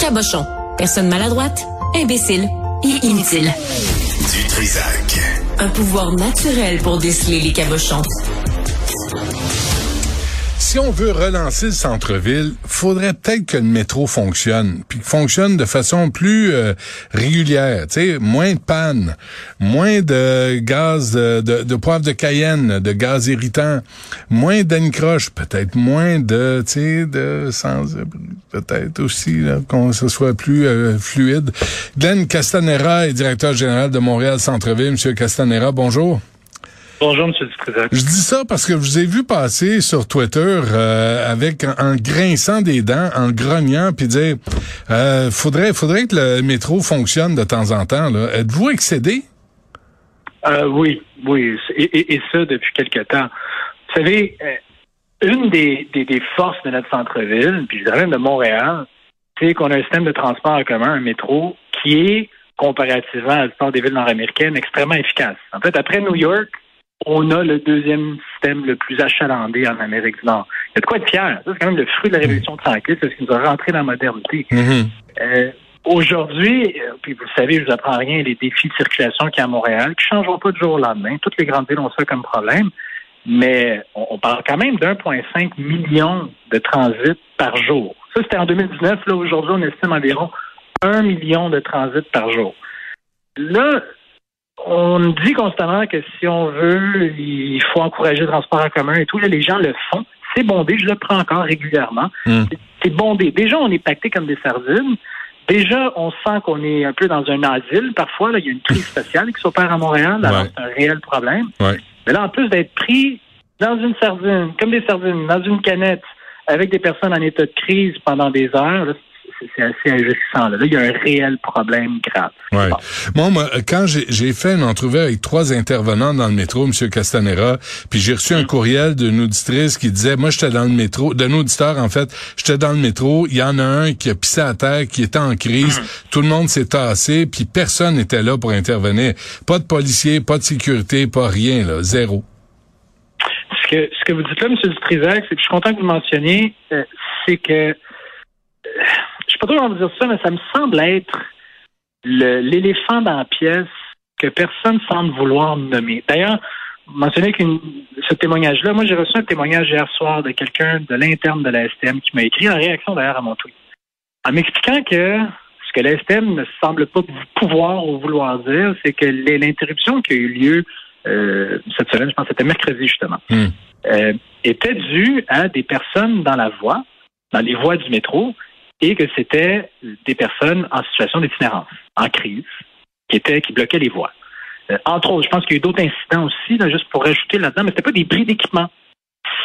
Cabochon. Personne maladroite, imbécile et inutile. Du Trisac. Un pouvoir naturel pour déceler les cabochons si on veut relancer le centre-ville, faudrait peut-être que le métro fonctionne, puis fonctionne de façon plus euh, régulière, tu sais, moins de panne, moins de gaz de, de, poivre de Cayenne, de gaz irritant, moins d'ancroche, peut-être moins de, tu sais, de sans peut-être aussi qu'on ce soit plus euh, fluide. Glenn Castanera est directeur général de Montréal Centre-ville. Monsieur Castanera, bonjour. Bonjour, M. Dutrisac. Je dis ça parce que je vous ai vu passer sur Twitter euh, avec en, grinçant des dents, en grognant, puis dire euh, faudrait, faudrait que le métro fonctionne de temps en temps. Êtes-vous excédé? Euh, oui, oui, et, et, ça depuis quelque temps. Vous savez, euh, une des, des, des, forces de notre centre-ville, puis je dirais même de Montréal, c'est qu'on a un système de transport en commun, un métro, qui est comparativement à la plupart des villes nord-américaines, extrêmement efficace. En fait, après New York, on a le deuxième système le plus achalandé en Amérique du Nord. Il y a de quoi être fier. c'est quand même le fruit de la révolution tranquille, c'est ce qui nous a rentré dans la modernité. Mm-hmm. Euh, aujourd'hui, euh, puis vous savez, je vous apprends rien, les défis de circulation qu'il y a à Montréal, qui ne changeront pas du jour au lendemain. Toutes les grandes villes ont ça comme problème. Mais on, parle quand même d'1,5 million de transits par jour. Ça, c'était en 2019. Là, aujourd'hui, on estime environ 1 million de transits par jour. Là, on dit constamment que si on veut, il faut encourager le transport en commun et tout. Là, les gens le font. C'est bondé, je le prends encore régulièrement. Hmm. C'est bondé. Déjà, on est pacté comme des sardines. Déjà, on sent qu'on est un peu dans un asile. Parfois, là, il y a une crise sociale qui s'opère à Montréal. c'est un réel problème. Mais là, en plus d'être pris dans une sardine, comme des sardines, dans une canette, avec des personnes en état de crise pendant des heures, c'est assez agissant. Là. il y a un réel problème grave. Ouais. Moi, quand j'ai fait une entrevue avec trois intervenants dans le métro, M. Castanera, puis j'ai reçu un mm. courriel d'une auditrice qui disait, moi, j'étais dans le métro, d'un auditeur, en fait, j'étais dans le métro, il y en a un qui a pissé à terre, qui était en crise, mm. tout le monde s'est tassé, puis personne n'était là pour intervenir. Pas de policiers, pas de sécurité, pas rien, là, zéro. Ce que, ce que vous dites là, M. Dutrisac, c'est que je suis content que vous mentionniez, euh, c'est que je sais pas trop comment dire ça, mais ça me semble être l'éléphant dans la pièce que personne semble vouloir nommer. D'ailleurs, mentionner que ce témoignage-là, moi j'ai reçu un témoignage hier soir de quelqu'un de l'interne de la STM qui m'a écrit en réaction d'ailleurs à mon tweet, en m'expliquant que ce que la STM ne semble pas pouvoir ou vouloir dire, c'est que l'interruption qui a eu lieu euh, cette semaine, je pense que c'était mercredi justement, hmm. euh, était due à des personnes dans la voie, dans les voies du métro, et que c'était des personnes en situation d'itinérance, en crise, qui étaient qui bloquaient les voies. Euh, entre autres, je pense qu'il y a eu d'autres incidents aussi, là, juste pour rajouter là-dedans, mais c'était pas des bris d'équipement.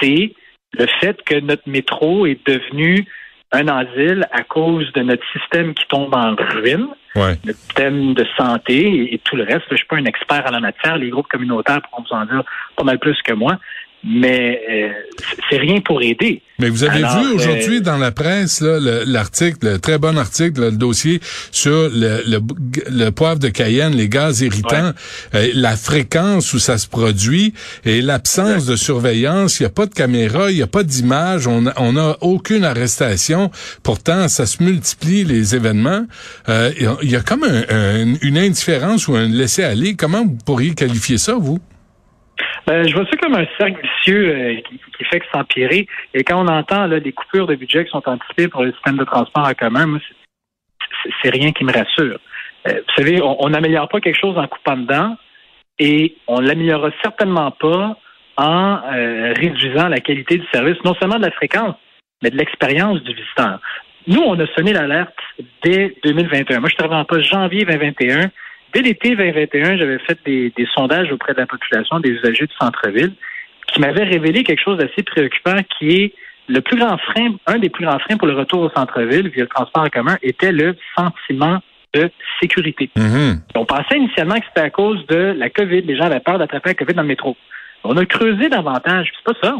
C'est le fait que notre métro est devenu un asile à cause de notre système qui tombe en ruine, notre système de santé et, tout le reste. Je suis pas un expert en la matière. Les groupes communautaires pourront vous en dire pas mal plus que moi mais euh, c'est rien pour aider. Mais vous avez vu aujourd'hui euh, dans la presse l'article, le, très bon article, le dossier sur le, le, poivre de Cayenne, les gaz irritants, euh, la fréquence où ça se produit et l'absence de surveillance. Il n'y a pas de caméra, il n'y a pas d'image, on n'a aucune arrestation. Pourtant, ça se multiplie les événements. il y a comme une indifférence ou un laisser-aller. Comment vous pourriez qualifier ça, vous? Ben, je vois ça comme un cercle vicieux euh, qui, qui, fait que s'empirer. Et quand on entend là, des coupures de budget qui sont anticipées pour le système de transport en commun, moi, c'est rien qui me rassure. Euh, vous savez, on n'améliore pas quelque chose en coupant dedans et on l'améliorera certainement pas en euh, réduisant la qualité du service, non seulement de la fréquence, mais de l'expérience du visiteur. Nous, on a sonné l'alerte dès 2021. Moi, je arrivé en poste janvier 2021. Dès l'été 2021, j'avais fait des, sondages auprès de la population, des usagers du centre-ville, qui m'avaient révélé quelque chose d'assez préoccupant qui est le plus grand frein, un des plus grands freins pour le retour au centre-ville via le transport en commun était le sentiment de sécurité. Mm-hmm. On pensait initialement que c'était à cause de la COVID. Les gens avaient peur d'attraper la COVID dans le métro. On a creusé davantage. C'est pas ça.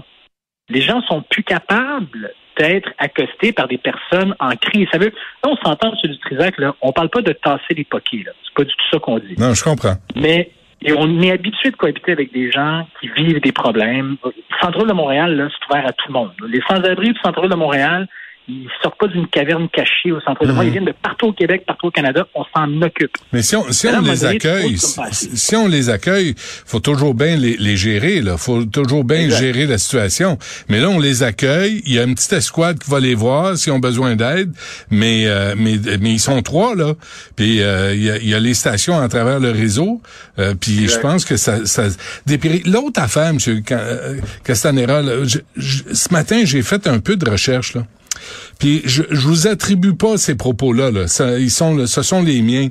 Les gens sont plus capables d'être accostés par des personnes en crise. Ça veut, là, on s'entend, M. Dutrisac, là, on parle pas de tasser les poquets, là. C'est pas du tout ça qu'on dit. Non, je comprends. Mais, et on est habitué de cohabiter avec des gens qui vivent des problèmes. Le centre de Montréal, là, c'est ouvert à tout le monde. Les sans-abri du centre de Montréal, Ils sortent pas d'une caverne cachée au centre de Mhm. Ils viennent de partout au Québec, partout au Canada. On s'en occupe. Mais si on, si on les accueille, si, on les accueille, faut toujours bien les, les gérer, là. Faut toujours bien Exact. gérer la situation. Mais là, on les accueille. Il y a une petite escouade qui va les voir s'ils ont besoin d'aide. Mais, euh, mais, mais ils sont trois, là. Puis, euh, il y, a, y a les stations à travers le réseau. Euh, puis, je pense que ça, ça. L'autre affaire, M. Euh, Castanera, là, je- je- ce matin, j'ai fait un peu de recherche, là. Puis je, je vous attribue pas ces propos-là, ils sont, ce sont les miens.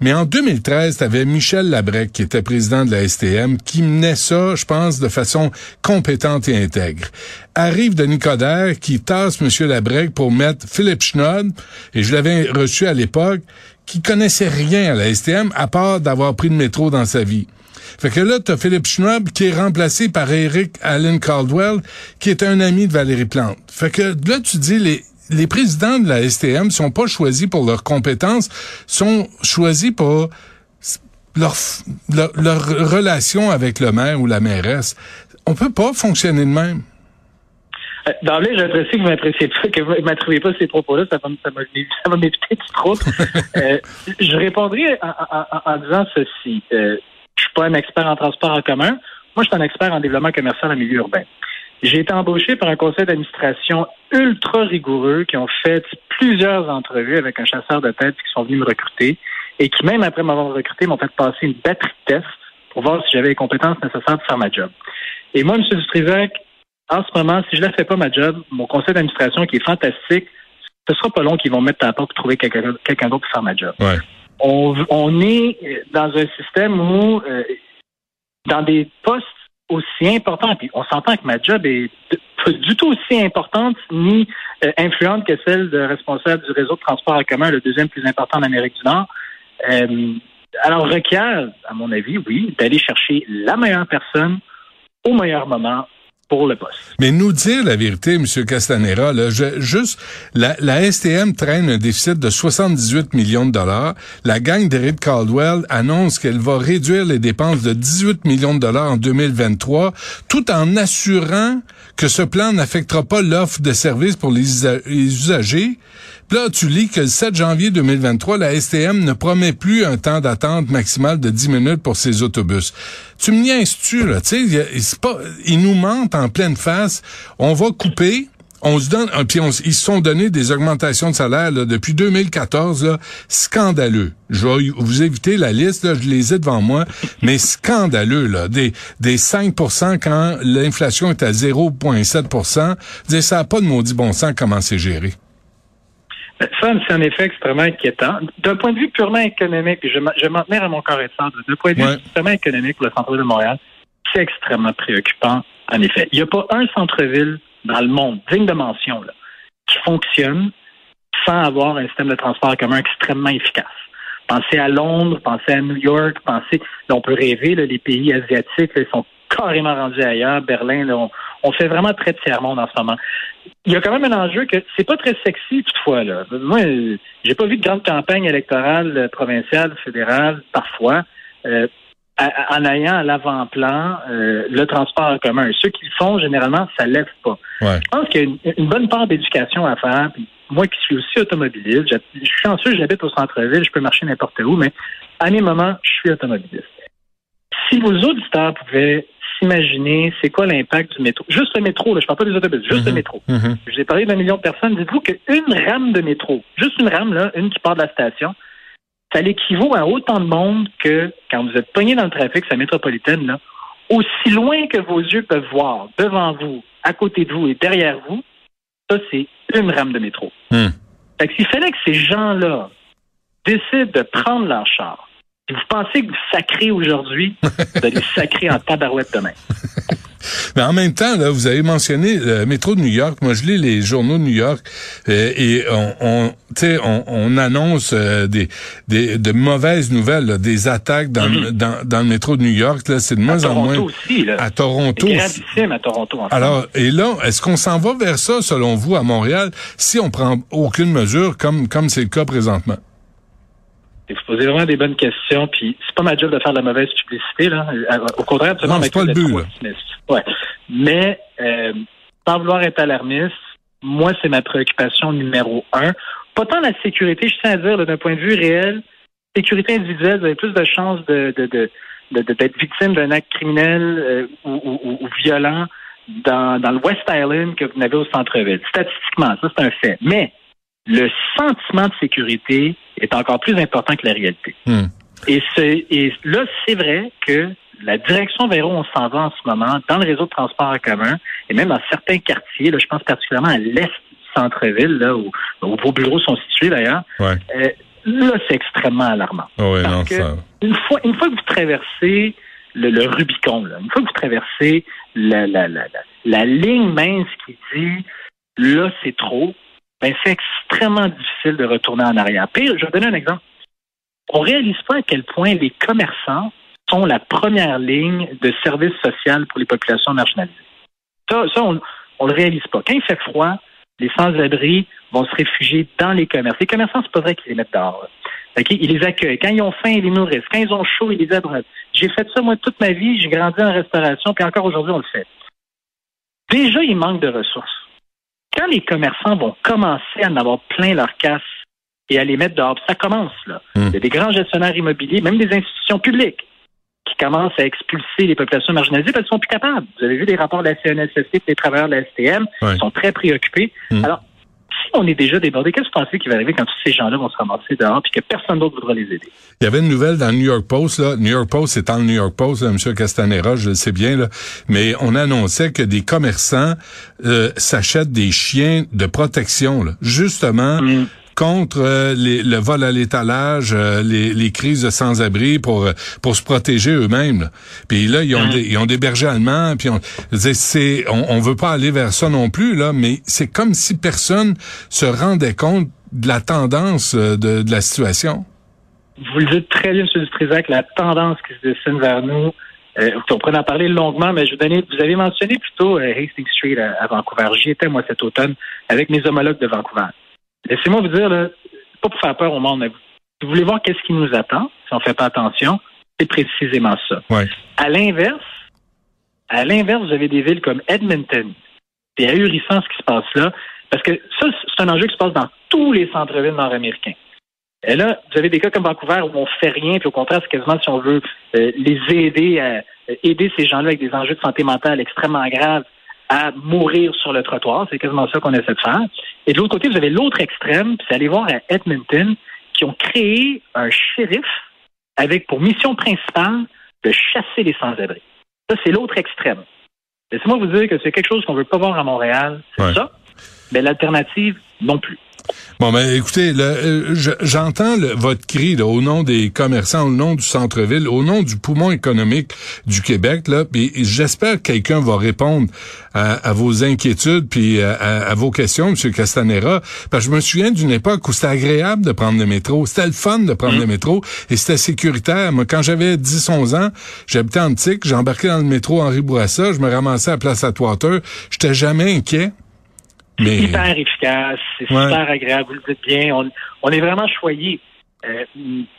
Mais en 2013, tu avais Michel Labrec, qui était président de la STM, qui menait ça, je pense, de façon compétente et intègre. Arrive Denis Coderre, qui tasse M. Labrec pour mettre Philippe Schnodd, et je l'avais reçu à l'époque, qui connaissait rien à la STM, à part d'avoir pris le métro dans sa vie. Fait que là, t'as Philippe Schnob qui est remplacé par Eric Allen Caldwell, qui est un ami de Valérie Plante. Fait que là, tu dis, les, les présidents de la STM sont pas choisis pour leurs compétences, sont choisis pour leur, leur, leur relation avec le maire ou la mairesse. On peut pas fonctionner de même. Euh, D'emblée, j'apprécie que vous m'appréciez pas, que vous m'attribuez pas ces propos-là. Ça va, ça va, m'éviter du trouble. Euh, je répondrai en, en- en- en disant ceci. Euh, je suis pas un expert en transport en commun. Moi, je suis un expert en développement commercial en milieu urbain. J'ai été embauché par un conseil d'administration ultra rigoureux qui ont fait plusieurs entrevues avec un chasseur de tête qui sont venus me recruter et qui, même après m'avoir recruté, m'ont fait passer une batterie de tests pour voir si j'avais les compétences nécessaires pour faire ma job. Et moi, M. Dutrisac, en ce moment, si je ne fais pas ma job, mon conseil d'administration, qui est fantastique, ce sera pas long qu'ils vont mettre à la pour trouver quelqu'un d'autre pour faire ma job. On, est dans un système où, euh, dans des postes aussi importants, puis on s'entend que ma job est pas du tout aussi importante ni euh, influente que celle de responsable du réseau de transport en commun, le deuxième plus important en Amérique du Nord. Euh, alors, requiert, à mon avis, oui, d'aller chercher la meilleure personne au meilleur moment Mais nous dire la vérité, M. Castanera, là, juste, la, STM traîne un déficit de 78 millions de dollars. La gang d'Eric Caldwell annonce qu'elle va réduire les dépenses de 18 millions de dollars en 2023, tout en assurant que ce plan n'affectera pas l'offre de services pour les usagers. Là, tu lis que le 7 janvier 2023, la STM ne promet plus un temps d'attente maximal de 10 minutes pour ses autobus. Tu me niaises-tu, là? Tu sais, ils nous mentent en pleine face. On va couper. On se donne, ah, puis ils se sont donné des augmentations de salaire depuis 2014, là, scandaleux. Je vais vous éviter la liste, je les ai devant moi, mais scandaleux là, des des 5% quand l'inflation est à 0,7 Dire ça n'a pas de maudit bon sens comment c'est géré. Ça, c'est en effet extrêmement inquiétant. D'un point de vue purement économique, je, vais- je vais m'en tenir à mon corps et sable. D'un point de vue purement économique pour le centre-ville de Montréal, c'est extrêmement préoccupant, en effet. Il n'y a pas un centre-ville dans le monde, digne de mention, là, qui fonctionne sans avoir un système de transport commun extrêmement efficace. Pensez à Londres, pensez à New York, pensez, là, on peut rêver, là, les pays asiatiques, là, ils sont carrément rendus ailleurs. Berlin, là, on, on fait vraiment très tiers-monde en ce moment. Il y a quand même un enjeu que c'est pas très sexy toutefois. Là. Moi, j'ai pas vu de grande campagne électorale euh, provinciale, fédérale, parfois, euh, en ayant à l'avant-plan euh, le transport en commun. Ceux qui le font, généralement, ça lève pas. Ouais. Je pense qu'il y a une, une bonne part d'éducation à faire. Puis moi qui suis aussi automobiliste, je suis chanceux, j'habite au centre-ville, je peux marcher n'importe où, mais à mes moments, je suis automobiliste. Si vos auditeurs pouvaient s'imaginer c'est quoi l'impact du métro, juste le métro, là, je parle pas des autobus, juste le Mhm. métro. Mhm. Je vous ai parlé d'un million de personnes. Dites-vous qu'une rame de métro, juste une rame, là, une qui part de la station, ça l'équivaut à autant de monde que quand vous êtes pogné dans le trafic, sa métropolitaine, là, aussi loin que vos yeux peuvent voir, devant vous, à côté de vous et derrière vous, ça, c'est une rame de métro. Hmm. Fait que s'il fallait que ces gens-là décident de prendre leur char, si vous pensez que vous sacrez aujourd'hui, vous allez sacrer en tabarouette demain? Mais en même temps, là, vous avez mentionné le métro de New York. Moi, je lis les journaux de New York euh, et on, on, tu sais, on, on annonce euh, des, des de mauvaises nouvelles, là, des attaques dans, le- dans, dans le métro de New York. Là, c'est de moins en moins Toronto aussi, là. à Toronto. Gravissime à Toronto. En. Alors, et là, est-ce qu'on s'en va vers ça, selon vous, à Montréal, si on prend aucune mesure, comme comme c'est le cas présentement? Et Vous posez vraiment des bonnes questions, puis c'est pas ma job de faire de la mauvaise publicité, là. Euh, Au contraire, absolument, Non, ma c'est pas le but, là. Ouais. Mais, euh, sans vouloir être alarmiste, moi, c'est ma préoccupation numéro un. Pas tant la sécurité, je tiens à dire, d'un point de vue réel, sécurité individuelle, vous avez plus de chances de, de, de d'être victime d'un acte criminel euh, ou, ou, violent dans, dans le West Island que vous n'avez au centre-ville. Statistiquement, ça, c'est un fait. Mais le sentiment de sécurité est encore plus important que la réalité. Hmm. Et, et là, c'est vrai que la direction vers où on s'en va en ce moment, dans le réseau de transport en commun, et même dans certains quartiers, là, je pense particulièrement à l'est du centre-ville, là, où, vos bureaux sont situés d'ailleurs, ouais. euh, là, c'est extrêmement alarmant. Oh oui, non, ça... une, fois, une fois que vous traversez le, le Rubicon, là, une fois que vous traversez la, la, la, la, ligne mince qui dit là, c'est trop, ben, c'est extrêmement difficile de retourner en arrière. Pire, je vais donner un exemple. On réalise pas à quel point les commerçants sont la première ligne de service social pour les populations marginalisées. Ça, ça on ne le réalise pas. Quand il fait froid, les sans-abri vont se réfugier dans les commerces. Les commerçants, c'est pas vrai qu'ils les mettent dehors. Ils les accueillent. Quand ils ont faim, ils les nourrissent. Quand ils ont chaud, ils les abreuvent. J'ai fait ça, moi, toute ma vie. J'ai grandi en restauration, puis encore aujourd'hui, on le fait. Déjà, il manque de ressources. Quand les commerçants vont commencer à en avoir plein leur casse et à les mettre dehors, ça commence, là. Hmm. Il y a des grands gestionnaires immobiliers, même des institutions publiques, qui commencent à expulser les populations marginalisées parce qu'ils sont plus capables. Vous avez vu les rapports de la CNSST, des travailleurs de la STM, ouais. sont très préoccupés. Hmm. Alors, si on est déjà débordé, qu'est-ce que vous pensez qui va arriver quand tous ces gens-là vont se ramasser dehors et que personne d'autre voudra les aider? Il y avait une nouvelle dans le New York Post, là. New York Post, c'est dans le New York Post, là, M. Castanera, je le sais bien, là. Mais on annonçait que des commerçants euh, s'achètent des chiens de protection, là, justement Mm. Contre euh, les, le vol à l'étalage, euh, les, les crises de sans-abri pour euh, pour se protéger eux-mêmes. Puis là, ils ont Mm. des, ils ont des bergers allemands. Puis on, c'est on, on veut pas aller vers ça non plus là, mais c'est comme si personne se rendait compte de la tendance euh, de, de la situation. Vous le dites très bien, M. Dutrisac, la tendance qui se dessine vers nous. Euh, on pourrait en parler longuement, mais je vous donner, vous avez mentionné plutôt euh, Hastings Street à, à Vancouver. J'y étais, moi, cet automne, avec mes homologues de Vancouver. Laissez-moi vous dire, là, pas pour faire peur au monde, mais vous, vous voulez voir qu'est-ce qui nous attend, si on ne fait pas attention, c'est précisément ça. Ouais. À l'inverse, à l'inverse, vous avez des villes comme Edmonton. C'est ahurissant ce qui se passe là, parce que ça, c'est un enjeu qui se passe dans tous les centres-villes nord-américains. Et là, vous avez des cas comme Vancouver où on fait rien, puis au contraire, c'est quasiment si on veut euh, les aider à euh, aider ces gens-là avec des enjeux de santé mentale extrêmement graves à mourir sur le trottoir. C'est quasiment ça qu'on essaie de faire. Et de l'autre côté, vous avez l'autre extrême, puis c'est aller voir à Edmonton, qui ont créé un shérif avec pour mission principale de chasser les sans-abri. Ça, c'est l'autre extrême. Laissez-moi vous dire que c'est quelque chose qu'on veut pas voir à Montréal, c'est Ouais. ça. Mais l'alternative, non plus. Bon, ben écoutez, euh, je- j'entends votre cri là, au nom des commerçants, au nom du centre-ville, au nom du poumon économique du Québec. Là, puis j'espère que quelqu'un va répondre à, à vos inquiétudes puis à, à- à vos questions, M. Castanera. Parce que je me souviens d'une époque où c'était agréable de prendre le métro, c'était le fun de prendre le métro et c'était sécuritaire. Moi, quand j'avais 10-11 ans, j'habitais en Tic, j'embarquais dans le métro Henri Bourassa, je me ramassais à Place Atwater, j'étais jamais inquiet. Mais hyper efficace, c'est Ouais. super agréable, vous le dites bien. On, on est vraiment choyé. Euh,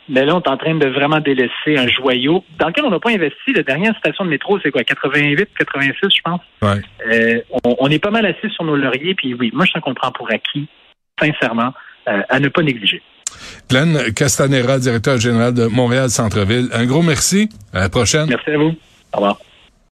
mais là, on est en train de vraiment délaisser un joyau dans lequel on n'a pas investi. La dernière station de métro, c'est quoi, 88, 86, je pense. ouais. Euh, on, on est pas mal assis sur nos lauriers, puis oui, moi, je sens qu'on le prend pour acquis, sincèrement, euh, à ne pas négliger. Glenn Castanera, directeur général de Montréal Centre-Ville. Un gros merci. À la prochaine. Merci à vous. Au revoir.